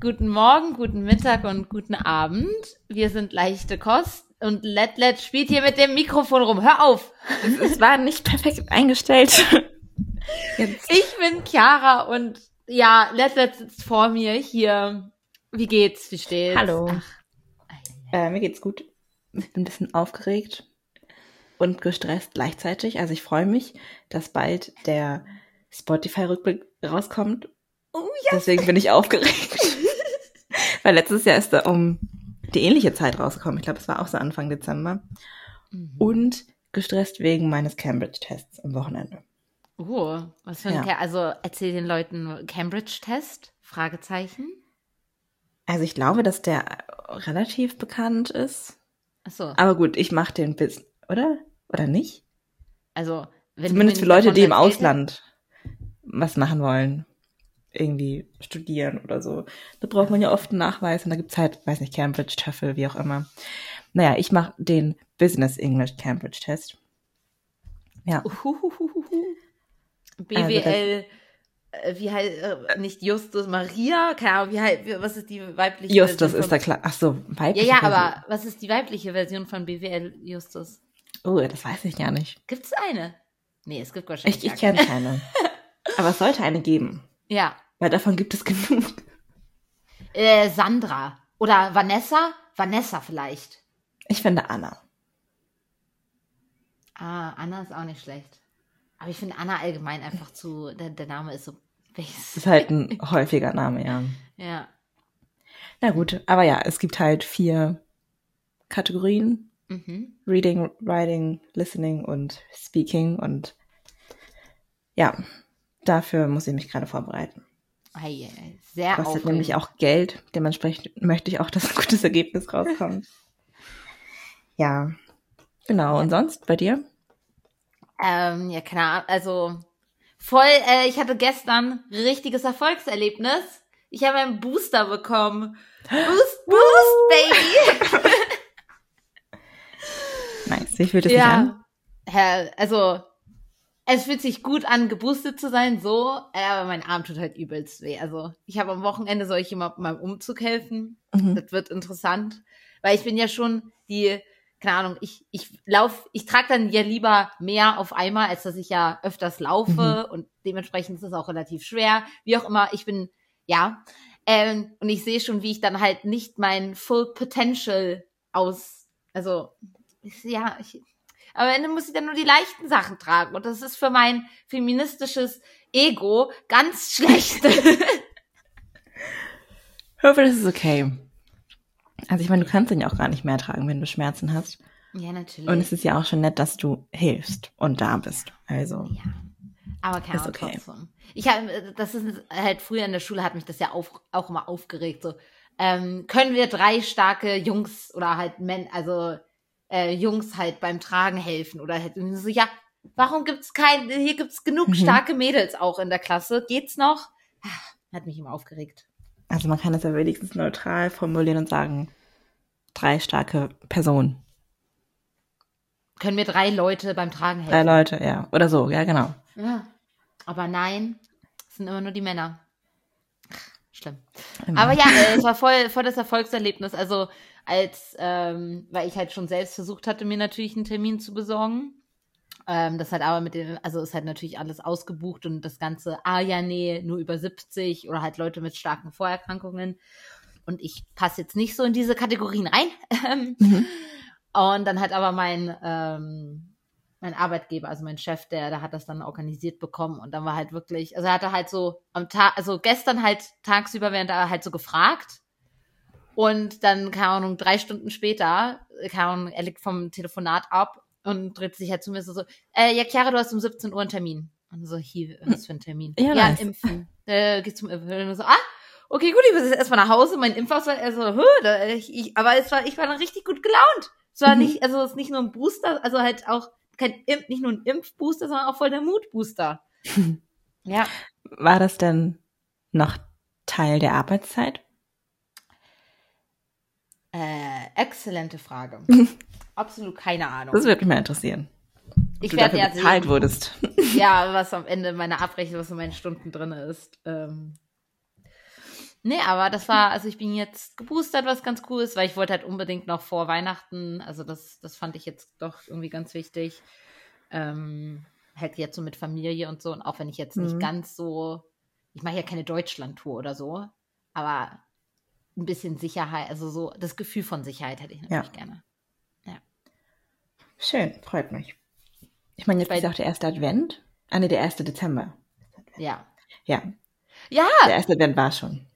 Guten Morgen, guten Mittag und guten Abend. Wir sind leichte Kost und Let Let spielt hier mit dem Mikrofon rum. Hör auf! Es war nicht perfekt eingestellt. Jetzt. Ich bin Chiara und ja, Let Let sitzt vor mir hier. Wie geht's? Wie steht's? Hallo. Äh, mir geht's gut. Ich bin ein bisschen aufgeregt und gestresst gleichzeitig. Also ich freue mich, dass bald der Spotify-Rückblick rauskommt. Oh ja. Deswegen bin ich aufgeregt. Weil letztes Jahr ist er um die ähnliche Zeit rausgekommen. Ich glaube, es war auch so Anfang Dezember. Mhm. Und gestresst wegen meines Cambridge-Tests am Wochenende. Oh, was für ein, ja. also erzähl den Leuten Cambridge-Test? Fragezeichen. Also ich glaube, dass der relativ bekannt ist. Ach so. Aber gut, ich mache den bis, oder? Oder nicht? Also, wenn Zumindest für Leute, die im Ausland was machen wollen. Irgendwie studieren oder so. Da braucht man ja oft einen Nachweis und da gibt's halt, weiß nicht, Cambridge, TOEFL, wie auch immer. Naja, ich mache den Business English Cambridge Test. Ja. Uhuhuhuhu. BWL, also wie heißt, äh, nicht Justus Maria, keine Ahnung, wie heißt, was ist die weibliche Justus Version ist da klar, ach so, weibliche Ja, ja, Version. aber was ist die weibliche Version von BWL Justus? Oh, das weiß ich ja nicht. Gibt's eine? Nee, es gibt wahrscheinlich Ich, ich kenne keine. aber es sollte eine geben. Ja. Weil davon gibt es genug. Äh, Sandra. Oder Vanessa? Vanessa vielleicht. Ich finde Anna. Ah, Anna ist auch nicht schlecht. Aber ich finde Anna allgemein einfach zu, der, der Name ist so. Ist halt ein häufiger Name, ja. Ja. Na gut, aber ja, es gibt halt vier Kategorien. Mhm. Reading, Writing, Listening und Speaking. Und ja, dafür muss ich mich gerade vorbereiten. Ei, sehr Kostet aufregend. nämlich auch Geld. Dementsprechend möchte ich auch, dass ein gutes Ergebnis rauskommt. ja, genau. Und sonst bei dir? Ähm, ja, Ahnung, also voll, äh, ich hatte gestern richtiges Erfolgserlebnis. Ich habe einen Booster bekommen. Boost, Boost, Baby! nice, wie fühlt es ja, sich an? Ja, also, es fühlt sich gut an, geboostet zu sein, so, aber mein Arm tut halt übelst weh. Also, ich habe am Wochenende, soll ich jemandem beim Umzug helfen? Mhm. Das wird interessant, weil ich bin ja schon die keine Ahnung, ich, ich lauf, ich trage dann ja lieber mehr auf einmal, als dass ich ja öfters laufe mhm. und dementsprechend ist es auch relativ schwer. Wie auch immer, ich bin, ja. Ähm, und ich sehe schon, wie ich dann halt nicht mein Full Potential aus, also, ja, ich, am Ende muss ich dann nur die leichten Sachen tragen. Und das ist für mein feministisches Ego ganz schlecht. ich hoffe, das ist okay. Also ich meine, du kannst ihn ja auch gar nicht mehr tragen, wenn du Schmerzen hast. Ja, natürlich. Und es ist ja auch schon nett, dass du hilfst und da bist. Also. Ja. Aber keine Ahnung, okay. trotzdem. Ich habe, das ist halt früher in der Schule hat mich das ja auf, auch immer aufgeregt. So, ähm, können wir drei starke Jungs oder halt Men, also äh, Jungs halt beim Tragen helfen oder halt so, ja, warum gibt's kein, hier gibt's genug mhm. starke Mädels auch in der Klasse. Geht's noch? Ah, hat mich immer aufgeregt. Also man kann es ja wenigstens neutral formulieren und sagen, drei starke Personen. Können wir drei Leute beim Tragen helfen? Drei Leute, ja. Oder so, ja, genau. Ja. Aber nein, es sind immer nur die Männer. Schlimm. Immer. Aber ja, äh, es war voll, voll das Erfolgserlebnis. Also als, ähm, weil ich halt schon selbst versucht hatte, mir natürlich einen Termin zu besorgen. Ähm, das hat aber mit den, also ist halt natürlich alles ausgebucht und das ganze, ah ja, nee, nur über 70 oder halt Leute mit starken Vorerkrankungen. Und ich passe jetzt nicht so in diese Kategorien rein. mhm. Und dann hat aber mein, ähm, mein Arbeitgeber, also mein Chef, der, der hat das dann organisiert bekommen und dann war halt wirklich, also er hatte halt so am Tag, also gestern halt tagsüber während er halt so gefragt und dann, keine Ahnung, drei Stunden später, keine Ahnung, er liegt vom Telefonat ab und dreht sich halt zu mir so, so äh, ja, Chiara, du hast um 17 Uhr einen Termin. Und so, hier, was für ein Termin? Ja, ja nice. impfen. Äh, geht zum Impfen. Und so, ah, okay, gut, ich muss jetzt erstmal nach Hause, mein Impfausweis, er so, da, ich, ich, aber es war, ich war dann richtig gut gelaunt. Es war mhm. nicht, also es ist nicht nur ein Booster, also halt auch kein Imp, nicht nur ein Impfbooster, sondern auch voll der Mutbooster. ja. War das denn noch Teil der Arbeitszeit? Äh, exzellente Frage. Absolut keine Ahnung. Das würde mich mal interessieren. Ich werde ja bezahlt sehen, wurdest. ja, was am Ende meiner Abrechnung, was in meinen Stunden drin ist. Ähm, Nee, aber das war, also ich bin jetzt geboostert, was ganz cool ist, weil ich wollte halt unbedingt noch vor Weihnachten, also das, das fand ich jetzt doch irgendwie ganz wichtig. Ähm, halt jetzt so mit Familie und so. Und auch wenn ich jetzt nicht mhm. ganz so, ich mache ja keine Deutschland-Tour oder so, aber ein bisschen Sicherheit, also so das Gefühl von Sicherheit hätte ich natürlich ja. gerne. Ja. Schön, freut mich. Ich meine, jetzt Bei, ist auch der erste Advent. Ah, ne, der erste Dezember. Ja. Ja. Ja. Der erste Advent war schon.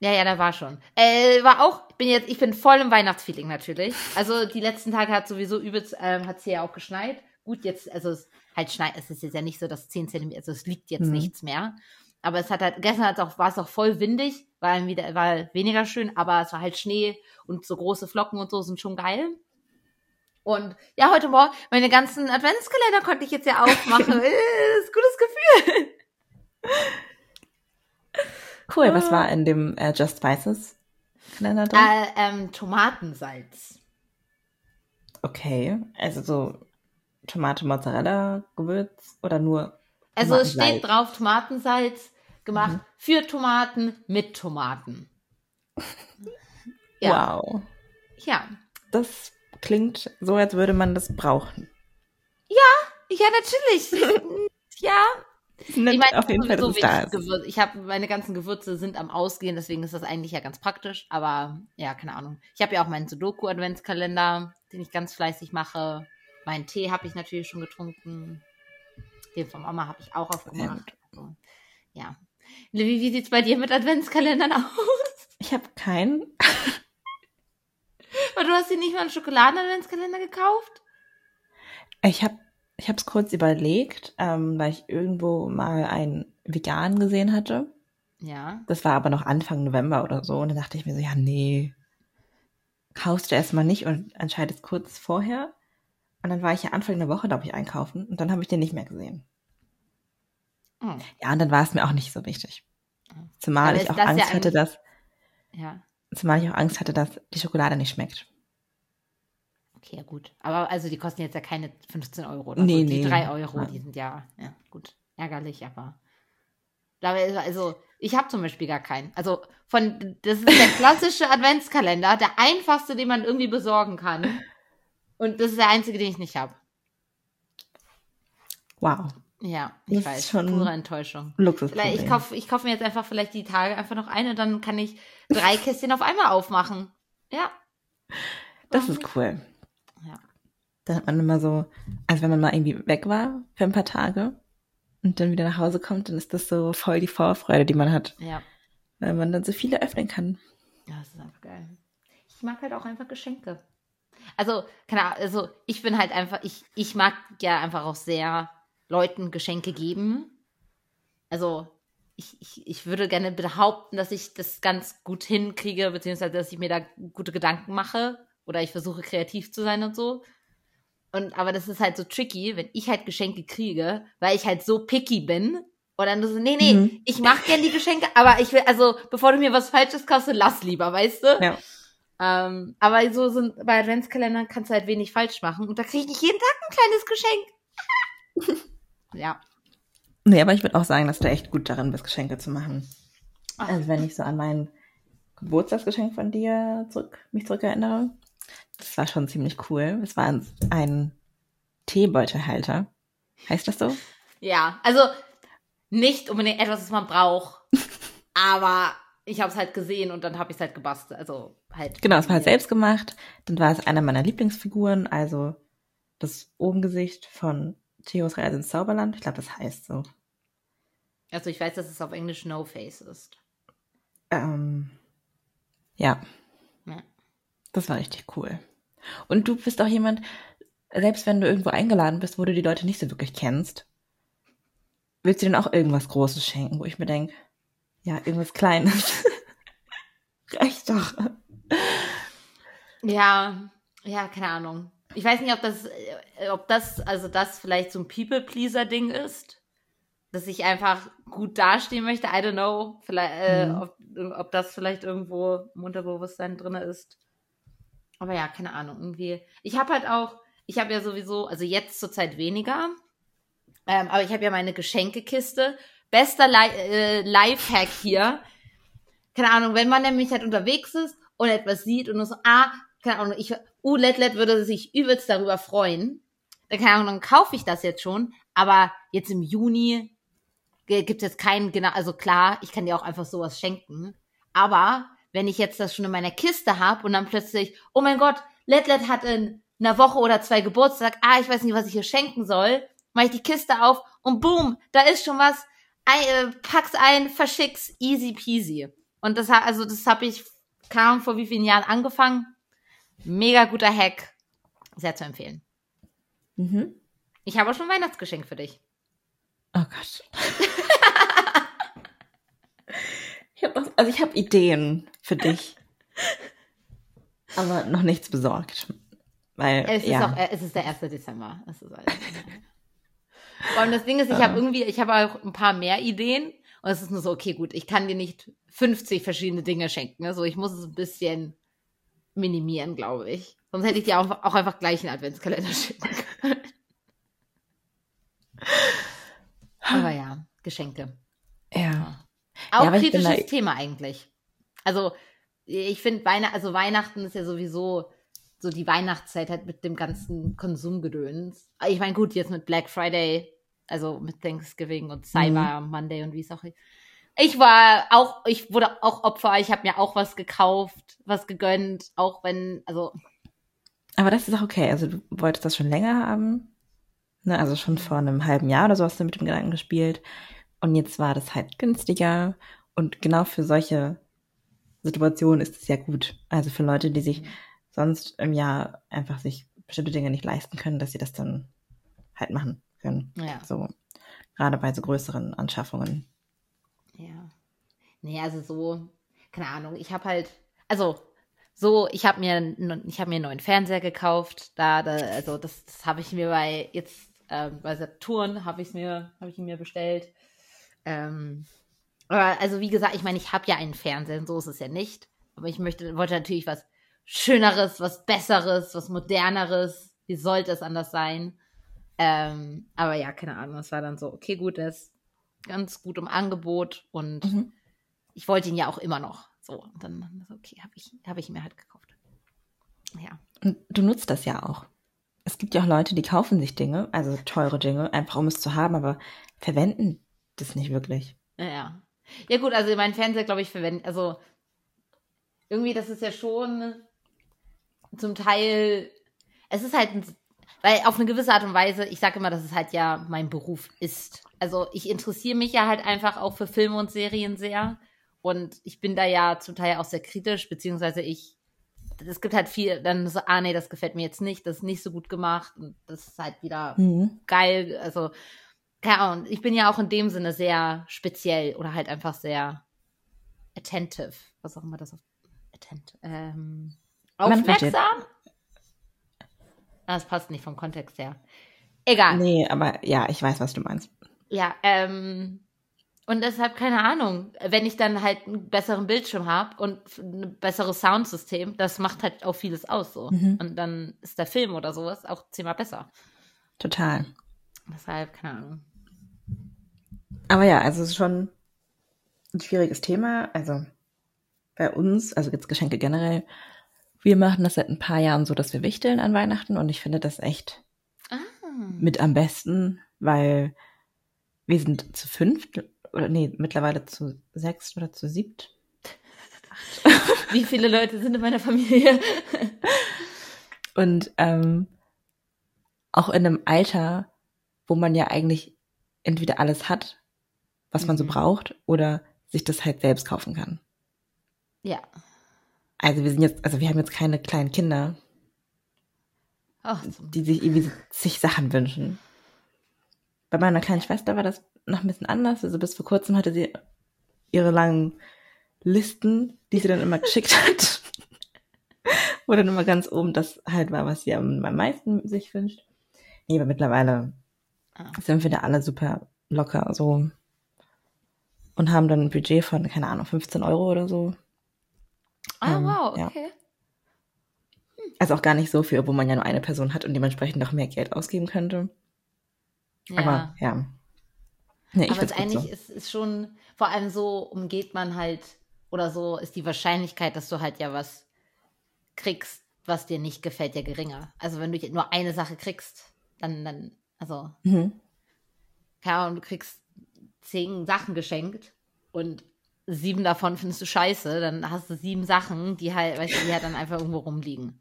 Ja, ja, da war schon. Äh, war auch, bin jetzt, ich bin voll im Weihnachtsfeeling natürlich. Also die letzten Tage hat sowieso übelst, ähm, hat es hier ja auch geschneit. Gut, jetzt, also es halt schneit, es ist jetzt ja nicht so, dass 10 Zentimeter, also es liegt jetzt mhm. nichts mehr. Aber es hat halt, gestern hat's auch, war es auch voll windig, war wieder, war weniger schön, aber es war halt Schnee und so große Flocken und so sind schon geil. Und ja, heute Morgen, meine ganzen Adventskalender konnte ich jetzt ja aufmachen. das ist gutes Gefühl. Cool, was war in dem äh, Just Spices Kalender drin? Äh, ähm, Tomatensalz. Okay, also so Tomate, Mozzarella, Gewürz oder nur Also es steht drauf Tomatensalz gemacht mhm. für Tomaten mit Tomaten. ja. Wow. Ja. Das klingt so, als würde man das brauchen. Ja, ja, natürlich. ja. Ich meine, auf jeden Fall, so da ist. Ich habe meine ganzen Gewürze sind am Ausgehen, deswegen ist das eigentlich ja ganz praktisch. Aber ja, keine Ahnung. Ich habe ja auch meinen Sudoku-Adventskalender, den ich ganz fleißig mache. Meinen Tee habe ich natürlich schon getrunken. Den von Mama habe ich auch aufgemacht. Also, ja. Wie, wie sieht es bei dir mit Adventskalendern aus? Ich habe keinen. Aber du hast dir nicht mal einen Schokoladen-Adventskalender gekauft? Ich habe ich es kurz überlegt, ähm, weil ich irgendwo mal einen vegan gesehen hatte. Ja. Das war aber noch Anfang November oder so. Und dann dachte ich mir so, ja, nee, kaufst du erstmal nicht und entscheidest kurz vorher. Und dann war ich ja Anfang der Woche, glaube ich, einkaufen und dann habe ich den nicht mehr gesehen. Oh. Ja, und dann war es mir auch nicht so wichtig. Zumal ich auch Angst ja hatte, dass. Ja. Zumal ich auch Angst hatte, dass die Schokolade nicht schmeckt. Okay, ja gut. Aber also die kosten jetzt ja keine 15 Euro oder nee, so. Die nee. 3 Euro, ja. die sind ja, ja, gut. Ärgerlich, aber. Also, ich habe zum Beispiel gar keinen. Also, von, das ist der klassische Adventskalender, der einfachste, den man irgendwie besorgen kann. Und das ist der einzige, den ich nicht habe. Wow. Ja, ich das weiß. Schon pure Enttäuschung. Luxus. Ich kaufe ich kauf mir jetzt einfach vielleicht die Tage einfach noch eine, dann kann ich drei Kästchen auf einmal aufmachen. Ja. Das ist cool. Ja. Dann hat man immer so, also wenn man mal irgendwie weg war für ein paar Tage und dann wieder nach Hause kommt, dann ist das so voll die Vorfreude, die man hat. Ja. Weil man dann so viele öffnen kann. Ja, das ist einfach geil. Ich mag halt auch einfach Geschenke. Also, keine Ahnung, also ich bin halt einfach, ich, ich mag ja einfach auch sehr Leuten Geschenke geben. Also, ich, ich, ich würde gerne behaupten, dass ich das ganz gut hinkriege, beziehungsweise dass ich mir da gute Gedanken mache oder ich versuche kreativ zu sein und so. Und aber das ist halt so tricky, wenn ich halt Geschenke kriege, weil ich halt so picky bin. Und dann so, nee, nee, mhm. ich mach gern die Geschenke, aber ich will, also bevor du mir was Falsches kaufst, lass lieber, weißt du? Ja. Ähm, aber so sind bei Adventskalendern kannst du halt wenig falsch machen. Und da kriege ich jeden Tag ein kleines Geschenk. ja. Nee, aber ich würde auch sagen, dass du echt gut darin bist, Geschenke zu machen. Ach. Also wenn ich so an mein Geburtstagsgeschenk von dir zurück, mich zurückerinnere, das war schon ziemlich cool. Es war ein, ein Teebeutelhalter. Heißt das so? Ja, also nicht unbedingt etwas, was man braucht, aber ich habe es halt gesehen und dann habe ich es halt gebastelt. Also halt. Genau, es war halt selbst gemacht. Dann war es einer meiner Lieblingsfiguren, also das Obengesicht von Theos Reise ins Zauberland. Ich glaube, das heißt so. Also ich weiß, dass es auf Englisch No Face ist. Ähm, ja. ja. Das war richtig cool. Und du bist auch jemand, selbst wenn du irgendwo eingeladen bist, wo du die Leute nicht so wirklich kennst, willst du denen auch irgendwas Großes schenken, wo ich mir denke, ja, irgendwas Kleines. Reicht doch. Ja, ja, keine Ahnung. Ich weiß nicht, ob das, äh, ob das, also das vielleicht so ein People-Pleaser-Ding ist. Dass ich einfach gut dastehen möchte. I don't know. Vielleicht, äh, mhm. ob, ob das vielleicht irgendwo im Unterbewusstsein drin ist. Aber ja, keine Ahnung. Irgendwie. Ich habe halt auch, ich habe ja sowieso, also jetzt zurzeit weniger. Ähm, aber ich habe ja meine Geschenkekiste bester Li äh, Lifehack hier. keine Ahnung, wenn man nämlich halt unterwegs ist und etwas sieht und nur so, ah, keine Ahnung, ich, uh, Letlet würde sich übelst darüber freuen, dann keine Ahnung, dann kaufe ich das jetzt schon, aber jetzt im Juni gibt es jetzt keinen, genau, also klar, ich kann dir auch einfach sowas schenken, aber wenn ich jetzt das schon in meiner Kiste habe und dann plötzlich, oh mein Gott, Letlet hat in einer Woche oder zwei Geburtstag, ah, ich weiß nicht, was ich ihr schenken soll, mache ich die Kiste auf und boom, da ist schon was, ein, äh, pack's ein, verschick's, easy peasy. Und das also das habe ich, keine Ahnung, vor wie vielen Jahren angefangen. Mega guter Hack. Sehr zu empfehlen. Mhm. Ich habe auch schon ein Weihnachtsgeschenk für dich. Oh Gott. ich hab, also ich habe Ideen für dich. aber noch nichts besorgt. Weil, es, ja. ist auch, es ist der 1. Dezember. Es ist alles. Allem das Ding ist, ich habe irgendwie, ich habe auch ein paar mehr Ideen. Und es ist nur so, okay, gut, ich kann dir nicht 50 verschiedene Dinge schenken. Also ich muss es ein bisschen minimieren, glaube ich. Sonst hätte ich dir auch, auch einfach gleich einen Adventskalender schicken können. Aber ja, Geschenke. Ja. Auch ja, kritisches Thema eigentlich. Also, ich finde, Weihnachten, also Weihnachten ist ja sowieso so die Weihnachtszeit halt mit dem ganzen Konsumgedöns. Ich meine, gut, jetzt mit Black Friday, also mit Thanksgiving und Cyber mhm. Monday und wie es auch ich war auch, ich wurde auch Opfer, ich habe mir auch was gekauft, was gegönnt, auch wenn, also. Aber das ist auch okay. Also du wolltest das schon länger haben. Ne? Also schon vor einem halben Jahr oder so hast du mit dem Gedanken gespielt. Und jetzt war das halt günstiger. Und genau für solche Situationen ist es ja gut. Also für Leute, die sich sonst im Jahr einfach sich bestimmte Dinge nicht leisten können, dass sie das dann halt machen können. Ja. So. Gerade bei so größeren Anschaffungen. Ja. Nee, also so, keine Ahnung, ich habe halt, also so, ich habe mir, ich habe mir einen neuen Fernseher gekauft, da, da also das, das habe ich mir bei jetzt ähm, bei Saturn habe ich mir, habe ich ihn mir bestellt. Ähm, aber also wie gesagt, ich meine, ich habe ja einen Fernseher, so ist es ja nicht. Aber ich möchte, wollte natürlich was Schöneres, was Besseres, was Moderneres. Wie sollte es anders sein? Ähm, aber ja, keine Ahnung. Es war dann so, okay, gut, das ganz gut im Angebot und mhm. ich wollte ihn ja auch immer noch. So, und dann, okay, habe ich, hab ich mir halt gekauft. Ja. Und du nutzt das ja auch. Es gibt ja auch Leute, die kaufen sich Dinge, also teure Dinge, einfach um es zu haben, aber verwenden das nicht wirklich. Ja. Ja, gut, also mein Fernseher, glaube ich, verwende, also irgendwie, das ist ja schon zum Teil, es ist halt ein weil auf eine gewisse Art und Weise, ich sage immer, dass es halt ja mein Beruf ist. Also ich interessiere mich ja halt einfach auch für Filme und Serien sehr. Und ich bin da ja zum Teil auch sehr kritisch, beziehungsweise ich, es gibt halt viel, dann so, ah nee, das gefällt mir jetzt nicht, das ist nicht so gut gemacht und das ist halt wieder mhm. geil. Also, ja, und ich bin ja auch in dem Sinne sehr speziell oder halt einfach sehr attentive, was auch immer das auf attent, ähm, aufmerksam. Das passt nicht vom Kontext her. Egal. Nee, aber ja, ich weiß, was du meinst. Ja, ähm, und deshalb, keine Ahnung, wenn ich dann halt einen besseren Bildschirm habe und ein besseres Soundsystem, das macht halt auch vieles aus so. Mhm. Und dann ist der Film oder sowas auch zehnmal besser. Total. Deshalb, keine Ahnung. Aber ja, also es ist schon ein schwieriges Thema. Also bei uns, also jetzt Geschenke generell, wir machen das seit ein paar Jahren so, dass wir wichteln an Weihnachten und ich finde das echt ah. mit am besten, weil wir sind zu fünft oder nee, mittlerweile zu sechst oder zu siebt. Wie viele Leute sind in meiner Familie? und ähm, auch in einem Alter, wo man ja eigentlich entweder alles hat, was man so mhm. braucht, oder sich das halt selbst kaufen kann. Ja. Also wir sind jetzt, also wir haben jetzt keine kleinen Kinder, Ach, die sich irgendwie sich Sachen wünschen. Bei meiner kleinen Schwester war das noch ein bisschen anders. Also bis vor kurzem hatte sie ihre langen Listen, die sie dann immer geschickt hat. Wo dann immer ganz oben das halt war, was sie am, meisten sich wünscht. Nee, aber mittlerweile ah. sind wir da alle super locker so und haben dann ein Budget von, keine Ahnung, 15 Euro oder so Ah, ähm, wow, okay. Ja. Also auch gar nicht so viel, wo man ja nur eine Person hat und dementsprechend noch mehr Geld ausgeben könnte. Ja. Aber ja. Nee, Aber es eigentlich so. ist, ist schon, vor allem so umgeht man halt oder so, ist die Wahrscheinlichkeit, dass du halt ja was kriegst, was dir nicht gefällt, ja geringer. Also wenn du nur eine Sache kriegst, dann, dann, also, mhm. keine Ahnung, du kriegst zehn Sachen geschenkt und sieben davon findest du scheiße, dann hast du sieben Sachen, die halt, weißt du, die halt dann einfach irgendwo rumliegen.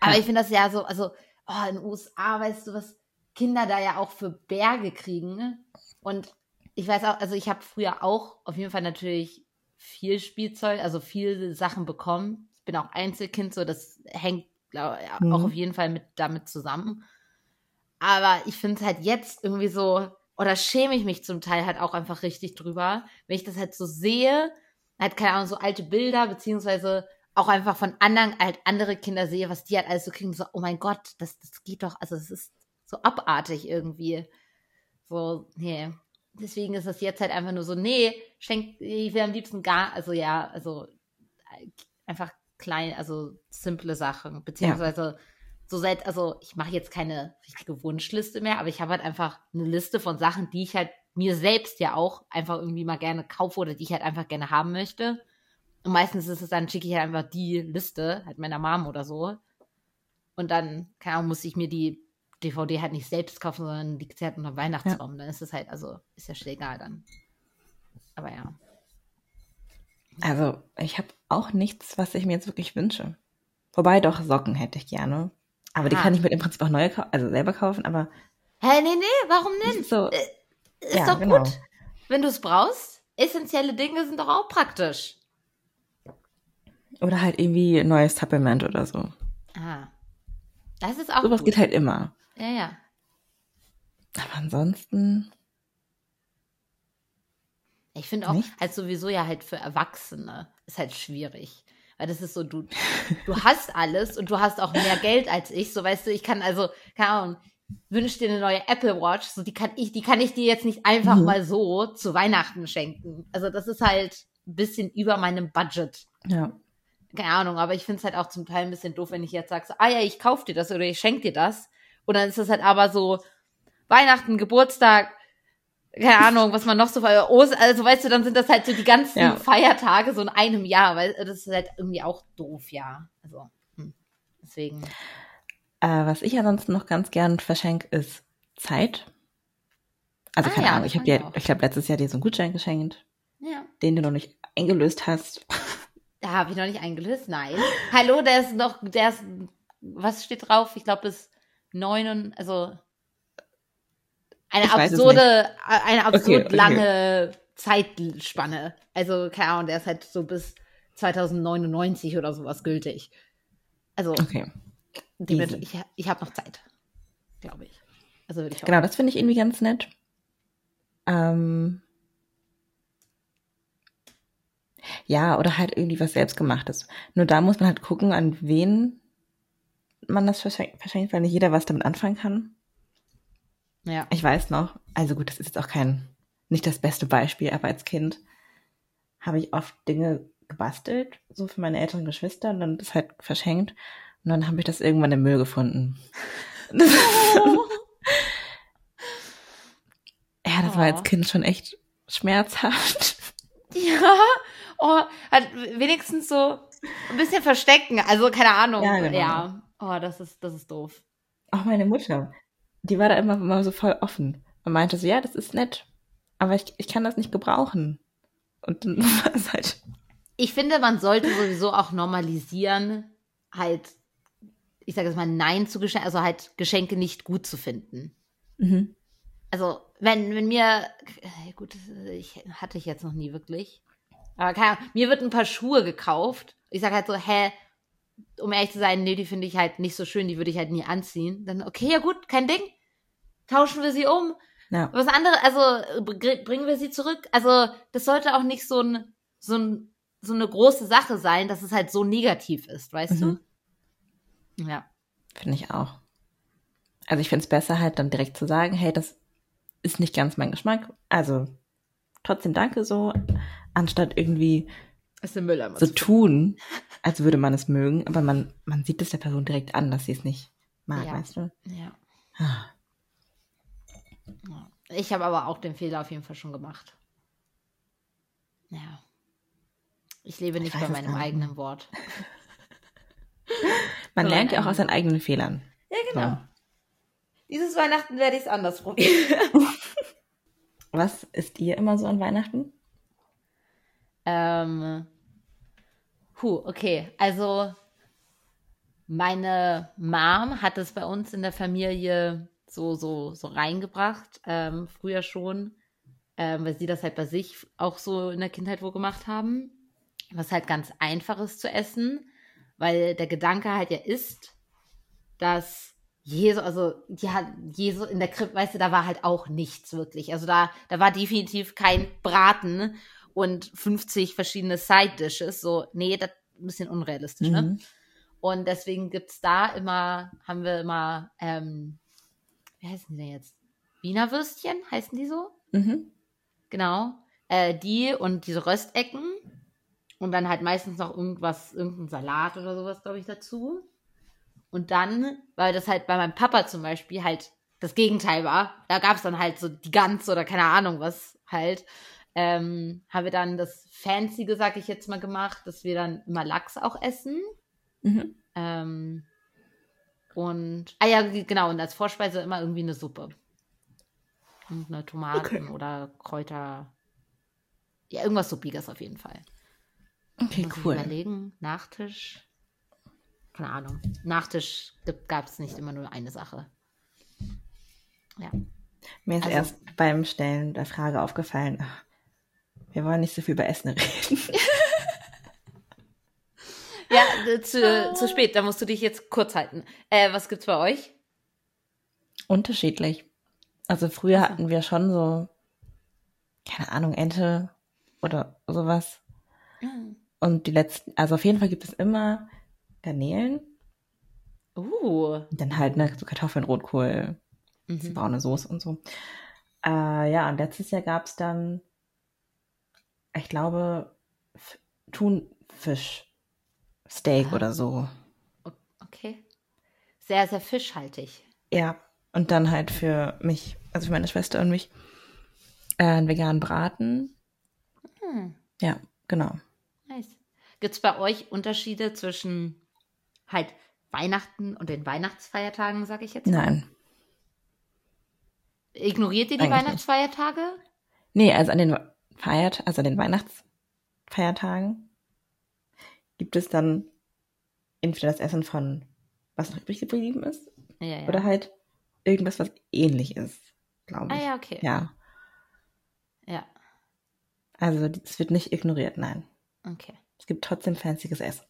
Aber ja. ich finde das ja so, also, oh, in den USA, weißt du, was Kinder da ja auch für Berge kriegen. Ne? Und ich weiß auch, also ich habe früher auch auf jeden Fall natürlich viel Spielzeug, also viele Sachen bekommen. Ich bin auch Einzelkind, so das hängt glaub, mhm. auch auf jeden Fall mit damit zusammen. Aber ich finde es halt jetzt irgendwie so, oder schäme ich mich zum Teil halt auch einfach richtig drüber, wenn ich das halt so sehe, halt keine Ahnung, so alte Bilder, beziehungsweise auch einfach von anderen, halt andere Kinder sehe, was die halt alles so kriegen, so, oh mein Gott, das, das geht doch, also es ist so abartig irgendwie. So, nee. Deswegen ist das jetzt halt einfach nur so, nee, schenkt, ich will am liebsten gar, also ja, also einfach klein, also simple Sachen, beziehungsweise ja so seit, also ich mache jetzt keine richtige Wunschliste mehr, aber ich habe halt einfach eine Liste von Sachen, die ich halt mir selbst ja auch einfach irgendwie mal gerne kaufe oder die ich halt einfach gerne haben möchte. Und meistens ist es dann, schicke ich halt einfach die Liste, halt meiner Mom oder so. Und dann, keine Ahnung, muss ich mir die DVD halt nicht selbst kaufen, sondern liegt sie halt unter Weihnachtsbaum. Ja. Dann ist es halt, also, ist ja schnell egal dann. Aber ja. Also, ich habe auch nichts, was ich mir jetzt wirklich wünsche. Wobei doch Socken hätte ich gerne. Aber die ah. kann ich mir im Prinzip auch neue kaufen, also selber kaufen, aber. Hä, nee, nee, warum denn? So, äh, ist ja, doch genau. gut, wenn du es brauchst. Essentielle Dinge sind doch auch praktisch. Oder halt irgendwie ein neues Supplement oder so. Ah. Das ist auch. Sowas geht halt immer. Ja, ja. Aber ansonsten. Ich finde auch, nicht? halt sowieso ja halt für Erwachsene ist halt schwierig. Weil das ist so, du, du hast alles und du hast auch mehr Geld als ich. So, weißt du, ich kann also, keine Ahnung, wünsch dir eine neue Apple Watch, so die kann ich, die kann ich dir jetzt nicht einfach mhm. mal so zu Weihnachten schenken. Also das ist halt ein bisschen über meinem Budget. Ja. Keine Ahnung, aber ich finde es halt auch zum Teil ein bisschen doof, wenn ich jetzt sage, so, ah ja, ich kauf dir das oder ich schenke dir das. Und dann ist es halt aber so, Weihnachten, Geburtstag, keine Ahnung, was man noch so, also weißt du, dann sind das halt so die ganzen ja. Feiertage so in einem Jahr, weil das ist halt irgendwie auch doof, ja. Also, hm. deswegen. Äh, was ich ansonsten noch ganz gern verschenke, ist Zeit. Also, ah, keine ja, Ahnung, ich habe dir, ich glaube, letztes Jahr dir so einen Gutschein geschenkt, ja. den du noch nicht eingelöst hast. Da habe ich noch nicht eingelöst, nein. Hallo, der ist noch, der ist, was steht drauf? Ich glaube, bis neun, also eine ich absurde, eine absurd okay, lange okay. Zeitspanne. Also, keine Ahnung, der ist halt so bis 2099 oder sowas gültig. Also, okay. Wird, ich, ich habe noch Zeit, glaube ich. Also würde ich Genau, das finde ich irgendwie ganz nett. Ähm, ja, oder halt irgendwie was selbstgemachtes. Nur da muss man halt gucken, an wen man das verschenkt, weil nicht jeder was damit anfangen kann. Ja. Ich weiß noch, also gut, das ist jetzt auch kein, nicht das beste Beispiel, aber als Kind habe ich oft Dinge gebastelt, so für meine älteren Geschwister und dann das halt verschenkt. Und dann habe ich das irgendwann im Müll gefunden. Oh. ja, das oh. war als Kind schon echt schmerzhaft. Ja, oh, halt wenigstens so ein bisschen verstecken, also keine Ahnung. Ja, genau. ja. Oh, das ist, das ist doof. Auch meine Mutter die war da immer, immer so voll offen und meinte so, ja, das ist nett, aber ich, ich kann das nicht gebrauchen. Und dann war es halt. Ich finde, man sollte sowieso auch normalisieren, halt, ich sage jetzt mal, Nein zu Geschenken, also halt Geschenke nicht gut zu finden. Mhm. Also, wenn, wenn mir, äh, gut, ich hatte ich jetzt noch nie wirklich, aber keine Ahnung, mir wird ein paar Schuhe gekauft. Ich sage halt so, hä, um ehrlich zu sein, nee, die finde ich halt nicht so schön, die würde ich halt nie anziehen. Dann, okay, ja gut, kein Ding. Tauschen wir sie um. Ja. Was andere, also bringen wir sie zurück. Also, das sollte auch nicht so ein, so ein, so eine große Sache sein, dass es halt so negativ ist, weißt mhm. du? Ja. Finde ich auch. Also ich finde es besser halt dann direkt zu sagen, hey, das ist nicht ganz mein Geschmack. Also trotzdem danke so, anstatt irgendwie so tun, als würde man es mögen, aber man, man sieht es der Person direkt an, dass sie es nicht mag, ja. weißt du? Ja. Ah. Ich habe aber auch den Fehler auf jeden Fall schon gemacht. Ja. Ich lebe nicht bei meinem eigenen Wort. Man so lernt ja auch aus seinen eigenen Fehlern. Ja, genau. So. Dieses Weihnachten werde ich es anders probieren. Was ist dir immer so an Weihnachten? Ähm, Puh, okay. Also meine Mom hat es bei uns in der Familie so, so, so reingebracht, ähm, früher schon, ähm, weil sie das halt bei sich auch so in der Kindheit wohl gemacht haben. Was halt ganz einfach ist zu essen, weil der Gedanke halt ja ist, dass Jesus, also die hat Jesus in der Krippe, weißt du, da war halt auch nichts wirklich. Also da, da war definitiv kein Braten und 50 verschiedene Side-Dishes. So, nee, das ist ein bisschen unrealistisch, ne? mhm. ne? Und deswegen gibt es da immer, haben wir immer, ähm, wie heißen die denn jetzt? Wiener Würstchen, heißen die so? Mhm. Genau. Äh, die und diese Röstecken. Und dann halt meistens noch irgendwas, irgendein Salat oder sowas, glaube ich, dazu. Und dann, weil das halt bei meinem Papa zum Beispiel halt das Gegenteil war, da gab es dann halt so die Gans oder keine Ahnung was halt ähm, haben wir dann das Fancy, sag ich jetzt mal, gemacht, dass wir dann immer Lachs auch essen. Mhm. Ähm, und, ah ja, genau, und als Vorspeise immer irgendwie eine Suppe. Und eine Tomaten okay. oder Kräuter. Ja, irgendwas Suppiges auf jeden Fall. Okay, Muss cool. Überlegen, Nachtisch. Keine Ahnung. Nachtisch gab es nicht immer nur eine Sache. Ja. Mir ist also, erst beim Stellen der Frage aufgefallen, ach, wir wollen nicht so viel über Essen reden. ja, äh, zu, zu spät, da musst du dich jetzt kurz halten. Äh, was gibt's bei euch? Unterschiedlich. Also früher hatten wir schon so, keine Ahnung, Ente oder sowas. Mhm. Und die letzten, also auf jeden Fall gibt es immer Garnelen. Uh. Und dann halt, ne, so Kartoffeln, Rotkohl, mhm. braune Soße und so. Äh, ja, und letztes Jahr gab es dann ich glaube, Thunfisch, Steak ah. oder so. Okay. Sehr, sehr fischhaltig. Ja, und dann halt für mich, also für meine Schwester und mich, äh, einen veganen Braten. Hm. Ja, genau. Nice. Gibt es bei euch Unterschiede zwischen halt Weihnachten und den Weihnachtsfeiertagen, sag ich jetzt? Mal? Nein. Ignoriert ihr die Eigentlich Weihnachtsfeiertage? Nicht. Nee, also an den feiert, also den Weihnachtsfeiertagen, gibt es dann entweder das Essen von was noch übrig geblieben ist ja, ja. oder halt irgendwas, was ähnlich ist, glaube ich. Ah ja, okay. Ja. Ja. Also es wird nicht ignoriert, nein. Okay. Es gibt trotzdem fancyes Essen.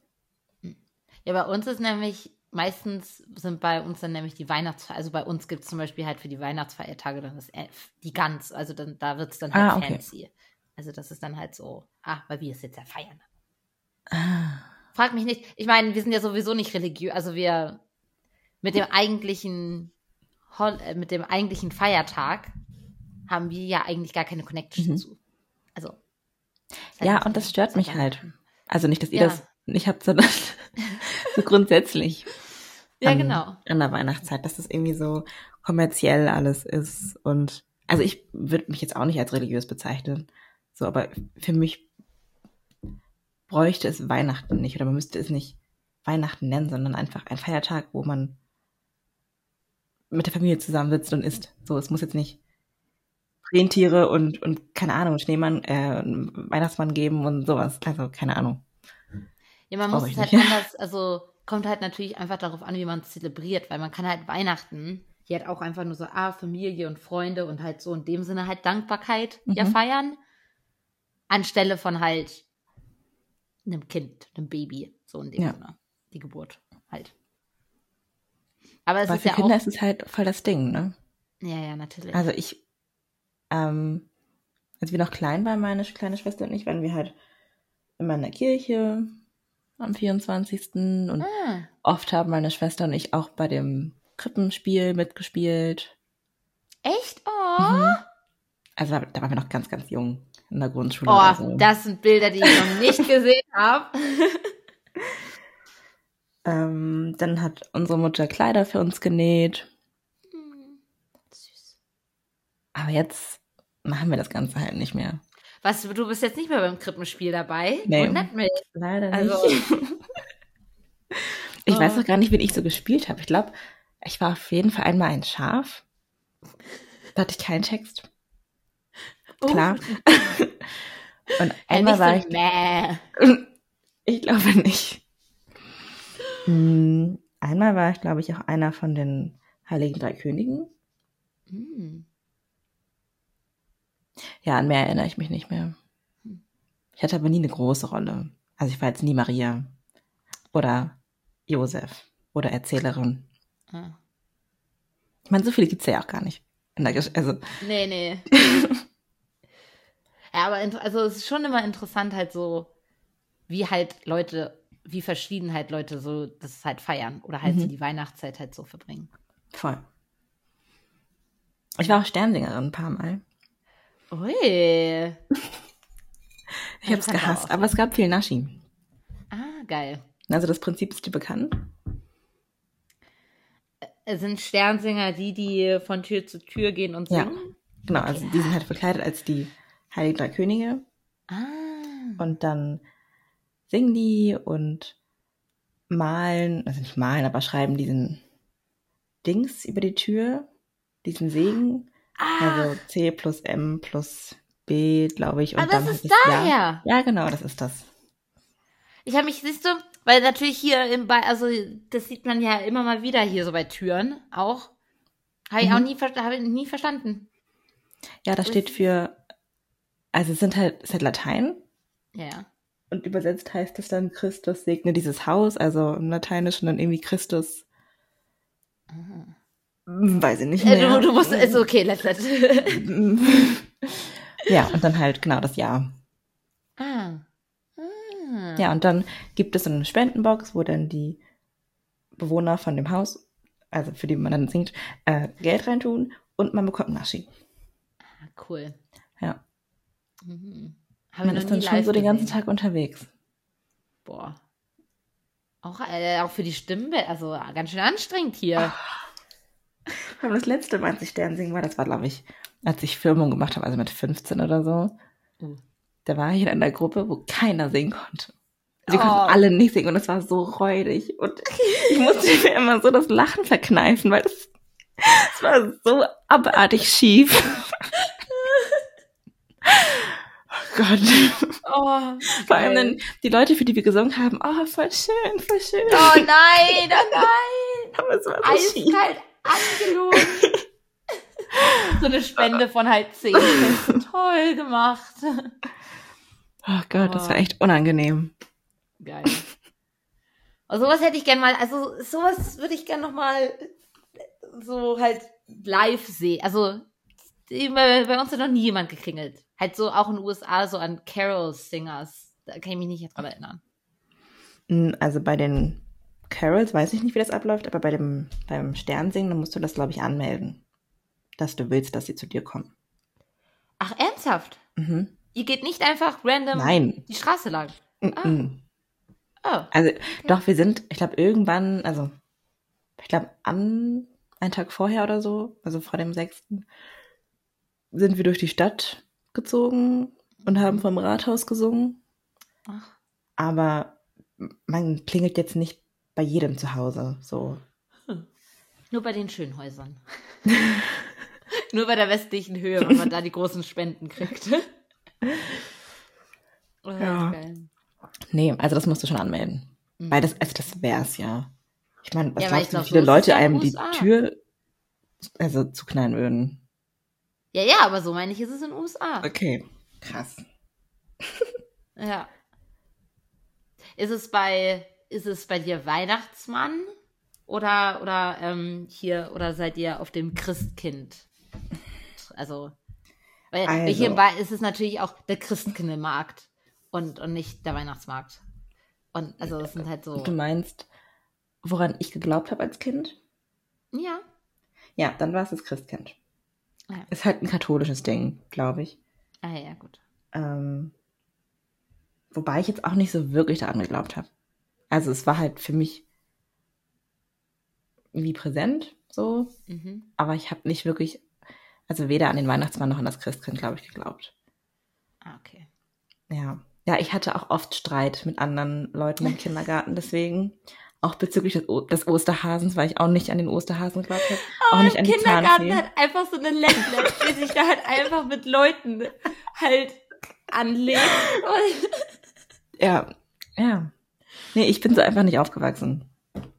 Hm. Ja, bei uns ist nämlich meistens sind bei uns dann nämlich die Weihnachtsfeiertage, also bei uns gibt es zum Beispiel halt für die Weihnachtsfeiertage dann das, die Gans, also dann, da wird es dann halt ah, okay. fancy. Also das ist dann halt so, ah, weil wir es jetzt ja feiern. Ah. Frag mich nicht. Ich meine, wir sind ja sowieso nicht religiös. Also wir mit dem eigentlichen äh, mit dem eigentlichen Feiertag haben wir ja eigentlich gar keine Connection mhm. zu. Also. Ja, und das stört mich halt. Also nicht, dass ihr ja. das nicht habt, sondern so grundsätzlich. Ja, an, genau. An der Weihnachtszeit, dass das irgendwie so kommerziell alles ist. Und also ich würde mich jetzt auch nicht als religiös bezeichnen. So, aber für mich bräuchte es Weihnachten nicht oder man müsste es nicht Weihnachten nennen, sondern einfach ein Feiertag, wo man mit der Familie zusammensitzt und isst. So, es muss jetzt nicht Rentiere und, und keine Ahnung, Schneemann, äh, Weihnachtsmann geben und sowas. Also, keine Ahnung. Ja, man muss es halt nicht. anders, also kommt halt natürlich einfach darauf an, wie man es zelebriert, weil man kann halt Weihnachten hier halt auch einfach nur so, ah, Familie und Freunde und halt so in dem Sinne halt Dankbarkeit mhm. ja feiern anstelle von halt einem Kind, einem Baby, so in dem ja. Sinne. Die Geburt halt. Aber es Aber ist für ja Kinder auch, ist es halt voll das Ding, ne? Ja, ja, natürlich. Also ich, ähm, als wir noch klein waren, meine kleine Schwester und ich, waren wir halt immer in der Kirche am 24. Und ah. oft haben meine Schwester und ich auch bei dem Krippenspiel mitgespielt. Echt? Oh. Mhm. Also da waren wir noch ganz, ganz jung in der Grundschule. Oh, so. das sind Bilder, die ich noch nicht gesehen habe. ähm, dann hat unsere Mutter Kleider für uns genäht. Hm, süß. Aber jetzt machen wir das Ganze halt nicht mehr. Was, du bist jetzt nicht mehr beim Krippenspiel dabei? Nee. Mehr. Leider Also- nicht. ich Oh. weiß auch gar nicht, wen ich so gespielt habe. Ich glaube, ich war auf jeden Fall einmal ein Schaf. Da hatte ich keinen Text. Klar. Und Oh. Ja, einmal war ich Mäh. Ich glaube nicht. Hm, Einmal war ich, glaube ich, auch einer von den Heiligen Drei Königen. Hm. Ja, an mehr erinnere ich mich nicht mehr. Ich hatte aber nie eine große Rolle. Also ich war jetzt nie Maria oder Josef oder Erzählerin. Ah. Ich meine, so viele gibt's ja auch gar nicht. In der Gesch also, Nee, nee. ja, aber also es ist schon immer interessant, halt so, wie halt Leute, wie verschieden halt Leute so das halt feiern oder halt so Mhm. die Weihnachtszeit halt so verbringen. voll. Ich war auch Sternsingerin ein paar Mal. Ui. Ich Ja, ich gehasst, aber es gab viel Naschi. Ah, geil. Also das Prinzip ist dir bekannt. Es sind Sternsinger die, die von Tür zu Tür gehen und Ja. singen? Genau, also die sind halt verkleidet als die Heiligen Drei Könige. Ah. Und dann singen die und malen, also nicht malen, aber schreiben diesen Dings über die Tür, diesen Segen. Ah, Also C plus M plus B, glaube ich. Und ah dann das ist Ja. daher. Ja, genau, das ist das. Ich habe mich, siehst du, weil natürlich hier im bei, also das sieht man ja immer mal wieder hier so bei Türen auch. Habe ich Mhm. auch nie, ver- hab ich nie verstanden. Ja, das steht für, also es sind halt, es ist halt Latein. Ja. Und übersetzt heißt es dann, Christus segne dieses Haus, also im Lateinischen dann irgendwie Christus. Hm, Weiß ich nicht Äh, mehr. du, du musst, ist okay, let, let. ja, und dann halt genau das Jahr. ah. ah. Ja, und dann gibt es eine Spendenbox, wo dann die Bewohner von dem Haus, also für die man dann singt, äh, Geld reintun und man bekommt Naschi. Ah, Cool. Ja. Mhm. Man wir ist dann schon so den ganzen. Tag unterwegs. Boah. Auch, äh, auch für die Stimmen, also ganz schön anstrengend hier. Aber das letzte Mal, als ich Stern singen war, das war, glaube ich, als ich Firmung gemacht habe, also mit 15 oder so. Uh. Da war ich in einer Gruppe, wo keiner singen konnte. Sie Oh. konnten alle nicht singen und es war so räudig. Und ich musste mir immer so das Lachen verkneifen, weil es, es war so abartig schief. oh Gott. Oh, Vor allem dann die Leute, für die wir gesungen haben, oh, voll schön, voll schön. Oh nein, oh nein. Aber es war so. Eiskalt angelogen. so eine Spende von halt 10. Toll gemacht. Oh Gott, das Oh. war echt unangenehm. Geil. Also sowas hätte ich gern mal, also sowas würde ich gern noch mal so halt live sehen. Also bei, bei uns hat noch nie jemand geklingelt. Halt so auch in den USA so an Carol Singers. Da kann ich mich nicht dran erinnern. Also bei den Carols weiß ich nicht, wie das abläuft, aber bei dem beim Sternsingen, dann musst du das, glaube ich, anmelden. Dass du willst, dass sie zu dir kommen. Ach, ernsthaft? Mhm. Ihr geht nicht einfach random Nein. die Straße lang. Mhm. Oh. Also doch, wir sind, ich glaube, irgendwann, also ich glaube, an einen Tag vorher oder so, also vor dem 6. sind wir durch die Stadt gezogen und haben vom Rathaus gesungen. Ach. Aber man klingelt jetzt nicht bei jedem zu Hause. So. Nur bei den schönen Häusern. Nur bei der westlichen Höhe, wenn man da die großen Spenden kriegt. Oh, Ja. geil. Nee, also das musst du schon anmelden. Mhm. Weil das, also das wär's ja. Ich meine, was Ja, glaubst du, wie viele es Leute einem die USA. Tür also zuknallen würden? Ja, ja, aber so meine ich, ist es in den USA. Okay. Krass. Ja. Ist es bei, ist es bei dir Weihnachtsmann? Oder, oder, ähm, hier, oder seid ihr auf dem Christkind? Also, weil Also. hier ist es natürlich auch der Christkindlmarkt und, und nicht der Weihnachtsmarkt. Und, also, es sind halt so, Du meinst, woran ich geglaubt habe als Kind? ja. Ja, dann war es das Christkind. Ja. Ist halt ein katholisches Ding, glaube ich. Ah, ja, gut. Ähm, wobei ich jetzt auch nicht so wirklich daran geglaubt habe. Also es war halt für mich wie präsent so, Mhm. aber ich habe nicht wirklich, also weder an den Weihnachtsmann noch an das Christkind, glaube ich, geglaubt. Ah, okay. Ja. Ja, ich hatte auch oft Streit mit anderen Leuten im Kindergarten, deswegen auch bezüglich des, o des, Osterhasens, weil ich auch nicht an den Osterhasen geglaubt habe. Oh, auch nicht an die Kindergarten hat einfach so eine Ländler, die sich da halt einfach mit Leuten halt anlegt. ja, ja. Nee, ich bin so einfach nicht aufgewachsen.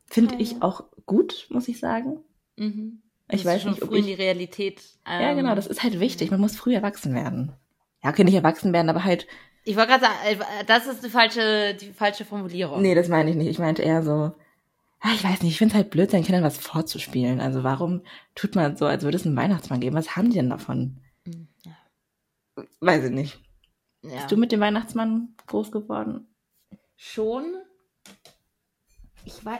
Finde ja. ich auch gut, muss ich sagen. Mhm. Ich weiß schon nicht, ob früh ich... in die Realität. Ähm, ja, genau, das ist halt wichtig. Man muss früh erwachsen werden. Ja, okay, nicht erwachsen werden, aber halt. Ich wollte gerade sagen, äh, das ist die falsche, die falsche Formulierung. Nee, das meine ich nicht. Ich meinte eher so, ah, ich weiß nicht, ich finde es halt blöd, seinen Kindern was vorzuspielen. Also warum tut man so, als würde es einen Weihnachtsmann geben? Was haben die denn davon? Hm, ja. Weiß ich nicht. Ja. Bist du mit dem Weihnachtsmann groß geworden? Schon. Ich weiß.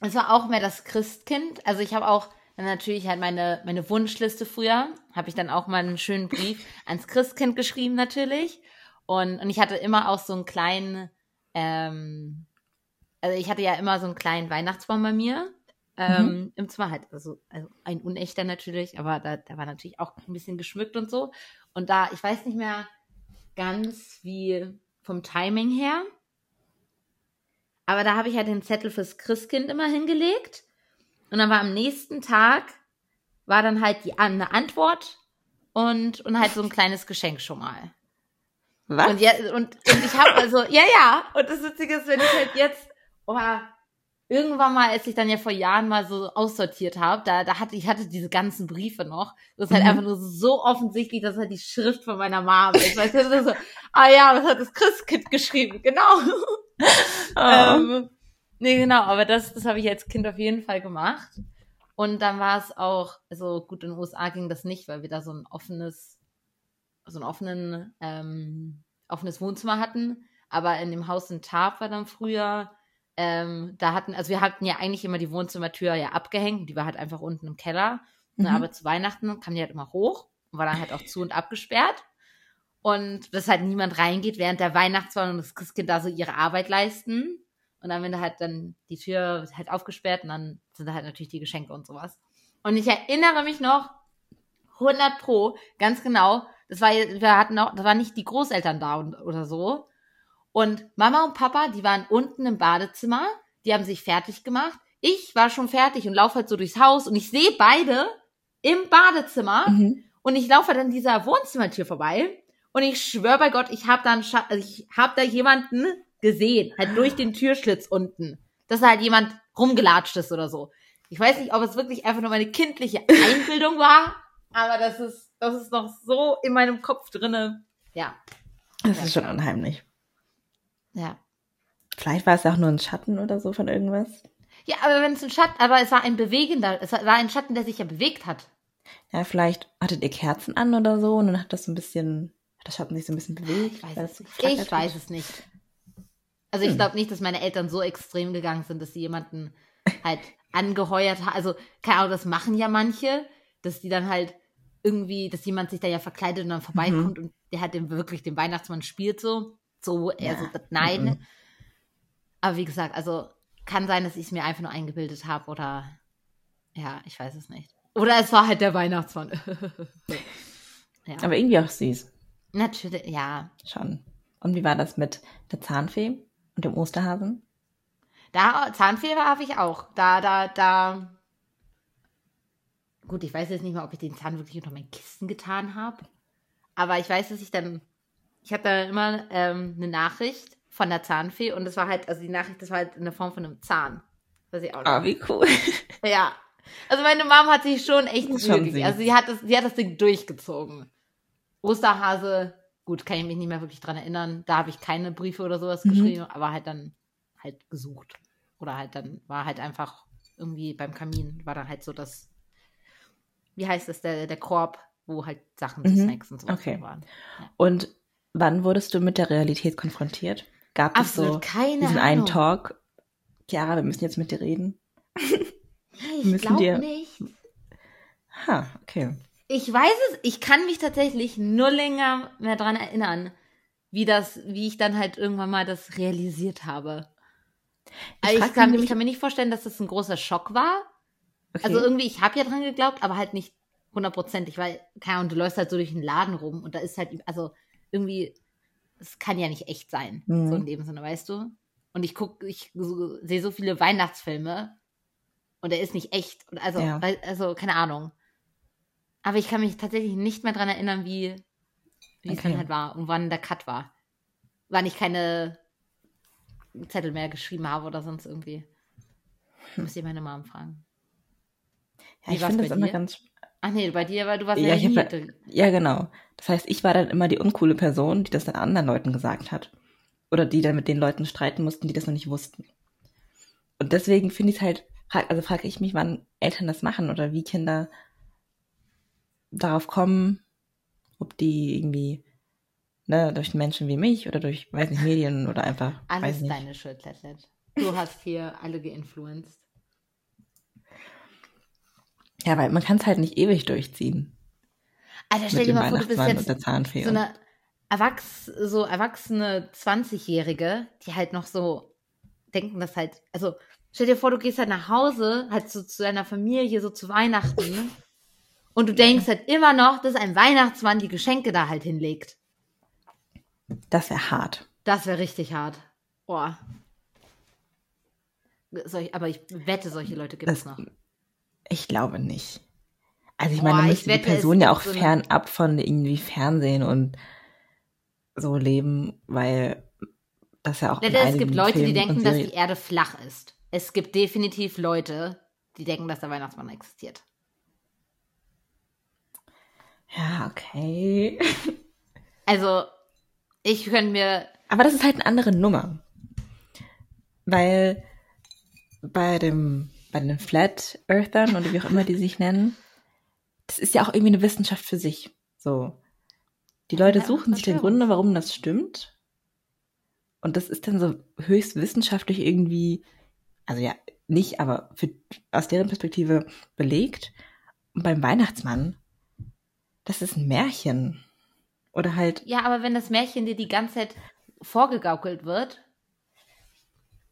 Es war auch mehr das Christkind. Also ich habe auch dann natürlich halt meine, meine Wunschliste früher. Habe ich dann auch mal einen schönen Brief ans Christkind geschrieben natürlich. Und, und ich hatte immer auch so einen kleinen, ähm, also ich hatte ja immer so einen kleinen Weihnachtsbaum bei mir. Ähm, mhm. Im Zimmer halt, also, also ein unechter natürlich, aber da, da war natürlich auch ein bisschen geschmückt und so. Und da, ich weiß nicht mehr ganz wie vom Timing her, aber da habe ich halt den Zettel fürs Christkind immer hingelegt. Und dann war am nächsten Tag, war dann halt die eine Antwort und, und halt so ein kleines Geschenk schon mal. Was? Und, ja, und, und ich habe also, ja, ja. Und das Witzige ist, wenn ich halt jetzt, oh, irgendwann mal, als ich dann ja vor Jahren mal so aussortiert habe, da, da hatte ich hatte diese ganzen Briefe noch. Das ist halt mhm. einfach nur so offensichtlich, dass halt die Schrift von meiner Mama ist. Weißt du, so, ah ja, das hat das Christkind geschrieben, genau. Oh. ähm, nee, genau, aber das, das habe ich als Kind auf jeden Fall gemacht. Und dann war es auch, also gut, in den USA ging das nicht, weil wir da so ein offenes, so ein offenen, ähm, offenes Wohnzimmer hatten. Aber in dem Haus in Tarp war dann früher, ähm, da hatten, also wir hatten ja eigentlich immer die Wohnzimmertür ja abgehängt, die war halt einfach unten im Keller. Ne, mhm. Aber zu Weihnachten kam die halt immer hoch und war dann halt auch zu und abgesperrt und dass halt niemand reingeht, während der Weihnachtsmann und das Christkind da so ihre Arbeit leisten. Und dann, wenn da halt dann die Tür halt aufgesperrt und dann sind da halt natürlich die Geschenke und sowas. Und ich erinnere mich noch 100 pro, ganz genau, das war, wir hatten auch, da waren nicht die Großeltern da und, oder so. Und Mama und Papa, die waren unten im Badezimmer, die haben sich fertig gemacht. Ich war schon fertig und laufe halt so durchs Haus und ich sehe beide im Badezimmer mhm. und ich laufe dann dieser Wohnzimmertür vorbei und ich schwöre bei Gott, ich habe da, also ich hab da jemanden gesehen, halt durch den Türschlitz unten, dass da halt jemand rumgelatscht ist oder so. Ich weiß nicht, ob es wirklich einfach nur meine kindliche Einbildung war, aber das ist, das ist noch so in meinem Kopf drinne. Ja. Das ja, ist schon unheimlich. Ja. Vielleicht war es auch nur ein Schatten oder so von irgendwas. Ja, aber wenn es ein Schatten, aber es war ein bewegender, es war ein Schatten, der sich ja bewegt hat. Ja, vielleicht hattet ihr Kerzen an oder so und dann hat das so ein bisschen das hat sich so ein bisschen bewegt. Ich weiß, es, nicht. ich weiß es nicht. Also ich hm. glaube nicht, dass meine Eltern so extrem gegangen sind, dass sie jemanden halt angeheuert haben. Also, keine Ahnung, das machen ja manche, dass die dann halt irgendwie, dass jemand sich da ja verkleidet und dann vorbeikommt mhm. und der hat den wirklich den Weihnachtsmann spielt so. So, er ja. so, nein. Mhm. Aber wie gesagt, also kann sein, dass ich es mir einfach nur eingebildet habe oder ja, ich weiß es nicht. Oder es war halt der Weihnachtsmann. ja. Aber irgendwie auch süß. Natürlich, ja. Schon. Und wie war das mit der Zahnfee und dem Osterhasen? Da, Zahnfee habe ich auch. Da, da, da. Gut, ich weiß jetzt nicht mal, ob ich den Zahn wirklich unter mein Kissen getan habe. Aber ich weiß, dass ich dann. Ich habe da immer ähm, eine Nachricht von der Zahnfee und das war halt, also die Nachricht, das war halt in der Form von einem Zahn. Weiß ich auch nicht. Ah, wie cool. Ja. Also meine Mom hat sich schon echt schon Also sie hat das, sie hat das Ding durchgezogen. Osterhase, gut, kann ich mich nicht mehr wirklich dran erinnern. Da habe ich keine Briefe oder sowas mhm. geschrieben, aber halt dann halt gesucht. Oder halt dann war halt einfach irgendwie beim Kamin, war dann halt so das, wie heißt das, der, der Korb, wo halt Sachen zu mhm. Snacks und so okay. waren. Ja. Und wann wurdest du mit der Realität konfrontiert? Gab es so keine diesen Ahnung. einen Talk? Chiara, wir müssen jetzt mit dir reden. ich glaube nicht. Ha, okay. Ich weiß es, ich kann mich tatsächlich nur länger mehr dran erinnern, wie das, wie ich dann halt irgendwann mal das realisiert habe. Ich, also ich, kann, ich kann mir nicht vorstellen, dass das ein großer Schock war. Okay. Also irgendwie, ich habe ja dran geglaubt, aber halt nicht hundertprozentig, weil, keine Ahnung, du läufst halt so durch den Laden rum und da ist halt, also irgendwie, es kann ja nicht echt sein, mhm. so in dem Sinne, weißt du? Und ich gucke, ich so, sehe so viele Weihnachtsfilme und er ist nicht echt. Also, ja. also, keine Ahnung. Aber ich kann mich tatsächlich nicht mehr dran erinnern, wie, wie okay. es dann halt war und wann der Cut war. Wann ich keine Zettel mehr geschrieben habe oder sonst irgendwie. Hm. Muss ich meine Mom fragen. Ja, wie ich finde das dir? immer ganz. Ach nee, bei dir, weil du warst ja, ja nie. Hab, ja, genau. Das heißt, ich war dann immer die uncoole Person, die das dann anderen Leuten gesagt hat. Oder die dann mit den Leuten streiten mussten, die das noch nicht wussten. Und deswegen finde ich es halt, also frage ich mich, wann Eltern das machen oder wie Kinder darauf kommen, ob die irgendwie ne, durch Menschen wie mich oder durch, weiß nicht, Medien oder einfach. Alles deine Schuld, Letlet. Du hast hier alle geinfluenced. Ja, weil man kann es halt nicht ewig durchziehen. Alter, stell dir mal vor, du bist jetzt so eine Erwachs so erwachsene 20-Jährige, die halt noch so denken, dass halt, also stell dir vor, du gehst halt nach Hause, halt so zu deiner Familie, so zu Weihnachten und du denkst halt immer noch, dass ein Weihnachtsmann die Geschenke da halt hinlegt. Das wäre hart. Das wäre richtig hart. Boah. Solch, aber ich wette, solche Leute gibt es noch. Ich glaube nicht. Also ich Boah, meine, müsste die Person ja auch so fernab von irgendwie Fernsehen und so leben, weil das ja auch. Ja, es gibt Leute, Filmen die denken, dass die Erde flach ist. Es gibt definitiv Leute, die denken, dass der Weihnachtsmann existiert. Ja, okay. Also, ich könnte mir. Aber das ist halt eine andere Nummer. Weil bei dem, bei den Flat Earthern oder wie auch immer die sich nennen, das ist ja auch irgendwie eine Wissenschaft für sich. So. Die Leute ja, suchen sich den Gründe, warum das stimmt. Und das ist dann so höchst wissenschaftlich irgendwie, also ja, nicht, aber für, aus deren Perspektive belegt. Und beim Weihnachtsmann das ist ein Märchen. Oder halt. Ja, aber wenn das Märchen dir die ganze Zeit vorgegaukelt wird.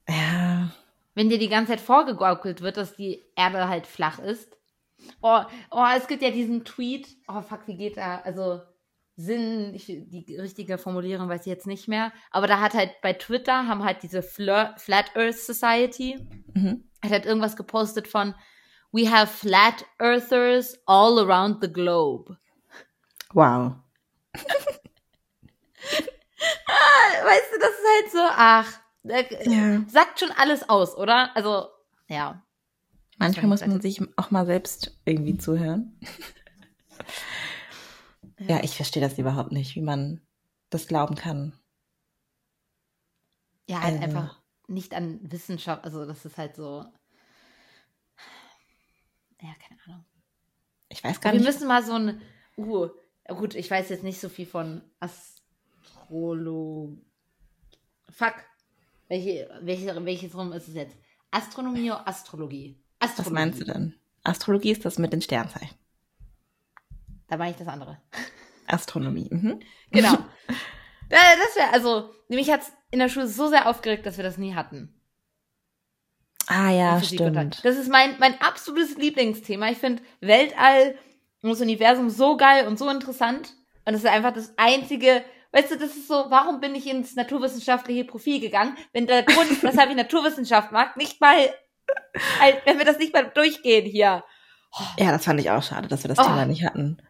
Ja. Wenn dir die ganze Zeit vorgegaukelt wird, dass die Erde halt flach ist. Oh, oh, es gibt ja diesen Tweet. Oh, fuck, wie geht da? Also, Sinn, ich, die richtige Formulierung weiß ich jetzt nicht mehr. Aber da hat halt bei Twitter haben halt diese Fleur, Flat Earth Society, mhm. hat halt irgendwas gepostet von We have flat earthers all around the globe. Wow. weißt du, das ist halt so, ach, ja. sagt schon alles aus, oder? Also, ja. Manchmal muss man sich auch mal selbst irgendwie zuhören. ja, ich verstehe das überhaupt nicht, wie man das glauben kann. Ja, halt also. einfach nicht an Wissenschaft, also das ist halt so. Ja, keine Ahnung. Ich weiß gar Wir nicht. Wir müssen mal so ein. Uh, Gut, ich weiß jetzt nicht so viel von Astrologie. Fuck. Welche, welche, welches rum ist es jetzt? Astronomie oder Astrologie? Astrologie. Was meinst du denn? Astrologie ist das mit den Sternzeichen. Da meine ich das andere. Astronomie. Mhm. Genau. das wäre, also, nämlich hat es in der Schule so sehr aufgeregt, dass wir das nie hatten. Ah ja, stimmt. Das ist mein, mein absolutes Lieblingsthema. Ich finde Weltall das Universum so geil und so interessant. Und es ist einfach das einzige, weißt du, das ist so, warum bin ich ins naturwissenschaftliche Profil gegangen, wenn der Grund, weshalb ich Naturwissenschaft mag, nicht mal, halt, wenn wir das nicht mal durchgehen hier. Oh. Ja, das fand ich auch schade, dass wir das oh. Thema nicht hatten.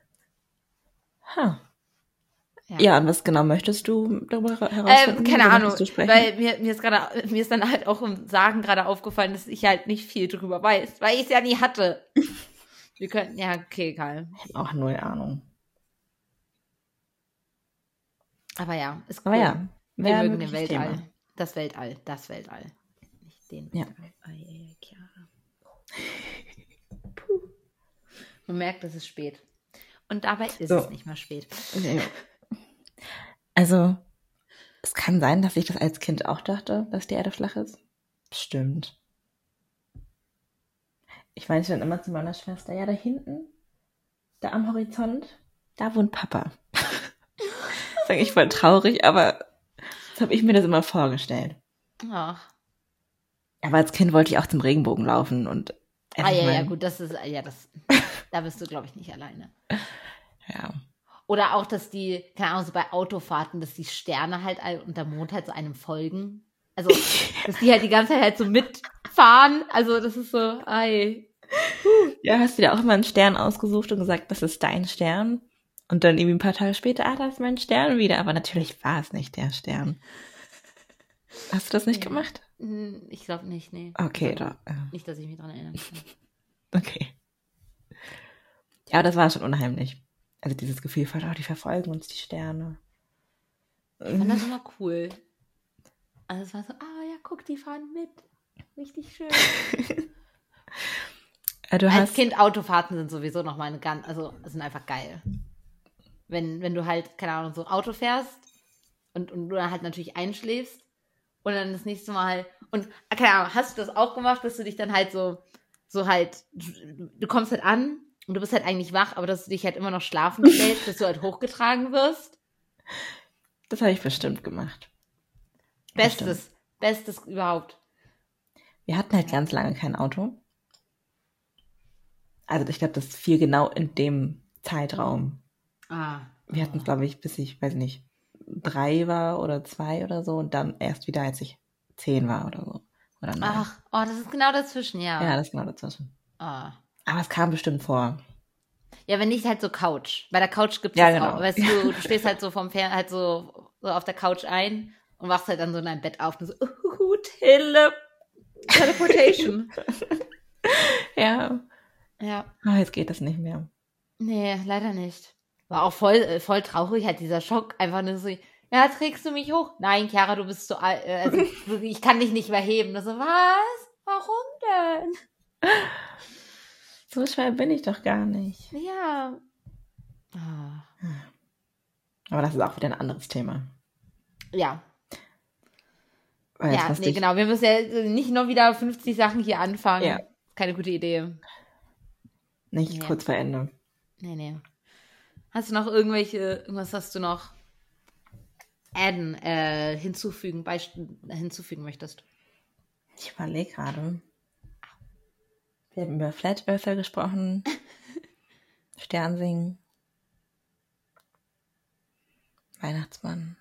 Huh. Ja. ja, und was genau möchtest du darüber herausfinden? Ähm, keine Ahnung, weil mir, mir ist gerade, mir ist dann halt auch im Sagen gerade aufgefallen, dass ich halt nicht viel drüber weiß, weil ich es ja nie hatte. Wir könnten, ja, okay, egal. Auch null Ahnung. Aber ja, ist cool. Aber ja, wir mögen den Weltall. Thema. Das Weltall, das Weltall. Nicht den ja. Weltall. Man merkt, es ist spät. Und dabei ist so. es nicht mal spät. Also, es kann sein, dass ich das als Kind auch dachte, dass die Erde flach ist. Stimmt ich meinte dann immer zu meiner Schwester, ja, da hinten, da am Horizont, da wohnt Papa. das ist ich voll traurig, aber so habe ich mir das immer vorgestellt. Ach. Aber als Kind wollte ich auch zum Regenbogen laufen und Ah ja, ja, gut, das ist, ja, das. Da bist du, glaube ich, nicht alleine. Ja. Oder auch, dass die, keine Ahnung, so bei Autofahrten, dass die Sterne halt und der Mond halt so einem folgen. Also, dass die halt die ganze Zeit halt so mitfahren. Also, das ist so, ei. Ja, hast du dir auch immer einen Stern ausgesucht und gesagt, das ist dein Stern? Und dann irgendwie ein paar Tage später, ah, da ist mein Stern wieder. Aber natürlich war es nicht der Stern. Hast du das nicht gemacht? Hm, ich glaube nicht, nee. Okay, da. Äh. Nicht, dass ich mich dran erinnern kann. Okay. Ja, das war schon unheimlich. Also dieses Gefühl von, oh, die verfolgen uns, die Sterne. Ich fand das immer cool. Also es war so, ah ja, guck, die fahren mit. Richtig schön. du Als hast, Kind Autofahrten sind sowieso noch mal eine ganz, also sind einfach geil. Wenn, wenn du halt, keine Ahnung, so Auto fährst und, und du dann halt natürlich einschläfst und dann das nächste Mal und keine Ahnung, hast du das auch gemacht, dass du dich dann halt so, so halt, du, du kommst halt an und du bist halt eigentlich wach, aber dass du dich halt immer noch schlafen stellst, dass du halt hochgetragen wirst? Das habe ich bestimmt gemacht. Bestes, bestes überhaupt. Wir hatten halt ganz lange kein Auto. Also ich glaube, das fiel genau in dem Zeitraum. Ah. Wir hatten es, glaube ich, bis ich, weiß nicht, drei war oder zwei oder so und dann erst wieder, als ich zehn war oder so. Oder neun. Ach, oh, das ist genau dazwischen, ja. Ja, das ist genau dazwischen. Ah. Aber es kam bestimmt vor. Ja, wenn nicht halt so Couch. Bei der Couch gibt es Ja, genau. auch. Weißt du, du stehst halt so vom Fern halt so, so auf der Couch ein und wachst halt dann so in deinem Bett auf und so, uh, Tele Teleportation. Ja. ja. Oh, jetzt geht das nicht mehr. Nee, leider nicht. War auch voll, äh, voll traurig, halt dieser Schock. Einfach nur so, ja, trägst du mich hoch? Nein, Chiara, du bist zu alt. äh, Also, ich kann dich nicht mehr heben. So, was? Warum denn? So schwer bin ich doch gar nicht. Ja. Ah. Aber das ist auch wieder ein anderes Thema. Ja, Jetzt ja, hast nee, dich- genau. Wir müssen ja nicht noch wieder 50 Sachen hier anfangen. Ja. Keine gute Idee. Nicht Ja. kurz vor Ende. Nee, nee. Hast du noch irgendwelche, irgendwas, was du noch adden, äh, hinzufügen, hinzufügen möchtest? Ich überlege gerade. Wir haben über Flat Earther gesprochen. Sternsingen. Weihnachtsmann.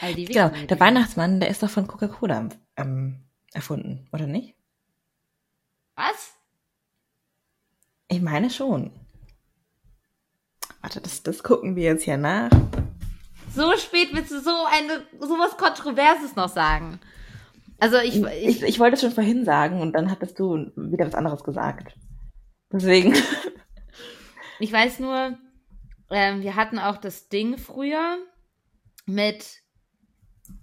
Genau, der. Weihnachtsmann, der ist doch von Coca-Cola ähm, erfunden, oder nicht? Was? Ich meine schon. Warte, das, das gucken wir jetzt hier nach. So spät willst du so eine, sowas Kontroverses noch sagen? Also ich, Ich, ich wollte es schon vorhin sagen und dann hattest du wieder was anderes gesagt. Deswegen. Ich weiß nur, ähm, wir hatten auch das Ding früher mit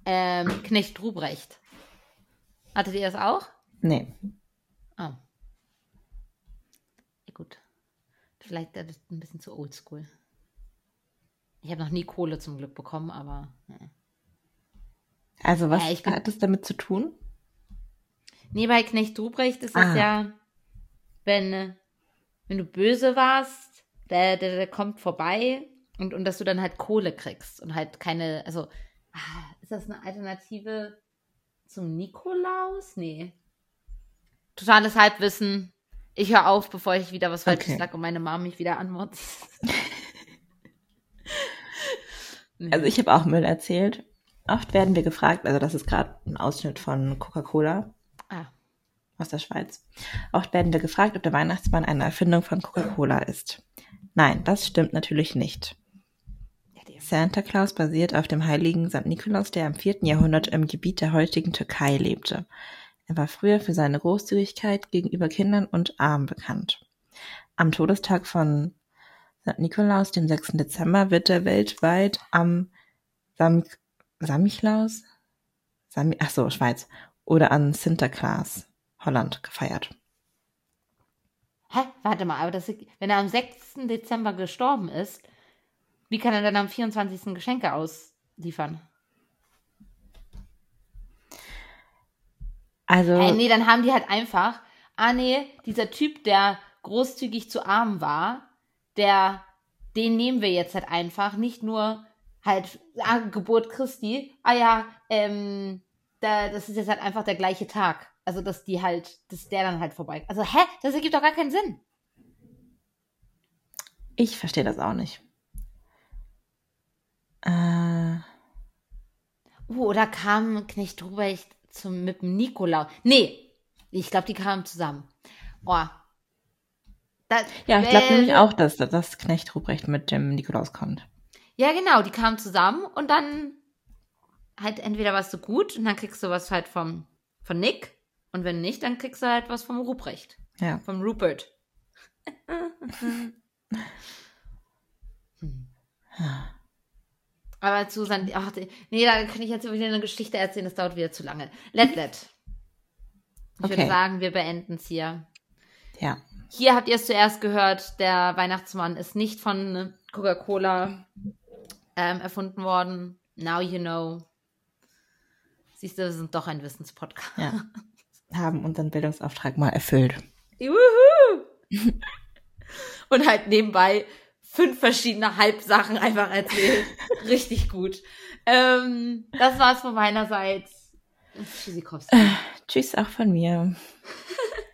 ähm, Knecht Ruprecht. Hattet ihr das auch? Nee. Oh. Ja, gut. Vielleicht ein bisschen zu oldschool. Ich habe noch nie Kohle zum Glück bekommen, aber. äh. Also was Ja, hat das damit zu tun? Nee, bei Knecht Ruprecht ist es Ah. ja, wenn, äh, wenn du böse warst, der, der, der kommt vorbei und, und dass du dann halt Kohle kriegst und halt keine, also, ist das eine Alternative zum Nikolaus? Nee. Totales Halbwissen. Ich höre auf, bevor ich wieder was Falsches Okay. sage und meine Mom mich wieder anmotzt. Nee. Also ich habe auch Müll erzählt. Oft werden wir gefragt, also das ist gerade ein Ausschnitt von Coca-Cola ah, aus der Schweiz. Oft werden wir gefragt, ob der Weihnachtsmann eine Erfindung von Coca-Cola ist. Nein, das stimmt natürlich nicht. Santa Claus basiert auf dem heiligen St. Nikolaus, der im 4. Jahrhundert im Gebiet der heutigen Türkei lebte. Er war früher für seine Großzügigkeit gegenüber Kindern und Armen bekannt. Am Todestag von St. Nikolaus, dem 6. Dezember, wird er weltweit am Sam Samichlaus? Sami Ach so, Schweiz. Oder an Sinterklaas, Holland, gefeiert. Hä? Warte mal, aber das, wenn er am 6. Dezember gestorben ist, wie kann er dann am 24. Geschenke ausliefern? Also, Äh, nee, dann haben die halt einfach, ah nee, dieser Typ, der großzügig zu arm war, der, den nehmen wir jetzt halt einfach, nicht nur halt, ah, Geburt Christi, ah ja, ähm, da, das ist jetzt halt einfach der gleiche Tag. Also, dass die halt, dass der dann halt vorbei. Also, hä? Das ergibt doch gar keinen Sinn. Ich verstehe das auch nicht. Äh. Uh, oder kam Knecht Ruprecht zum, mit dem Nikolaus? Nee, ich glaube, die kamen zusammen. Oh. Das, ja, ich glaube nämlich auch, dass das Knecht Ruprecht mit dem Nikolaus kommt. Ja, genau, die kamen zusammen und dann halt entweder warst du gut und dann kriegst du was halt vom, von Nick und wenn nicht, dann kriegst du halt was vom Ruprecht. Ja. Vom Rupert. Aber Susan, ach, nee, da kann ich jetzt wieder eine Geschichte erzählen, das dauert wieder zu lange. Let, let. Ich okay. würde sagen, wir beenden es hier. Ja. Hier habt ihr es zuerst gehört, der Weihnachtsmann ist nicht von Coca-Cola ähm, erfunden worden. Now you know. Siehst du, wir sind doch ein Wissenspodcast. Ja. Haben unseren Bildungsauftrag mal erfüllt. Juhu! Und halt nebenbei fünf verschiedene Halbsachen einfach erzählt. Richtig gut. Ähm, das war's von meiner Seite. Tschüssikowski. Äh, tschüss auch von mir.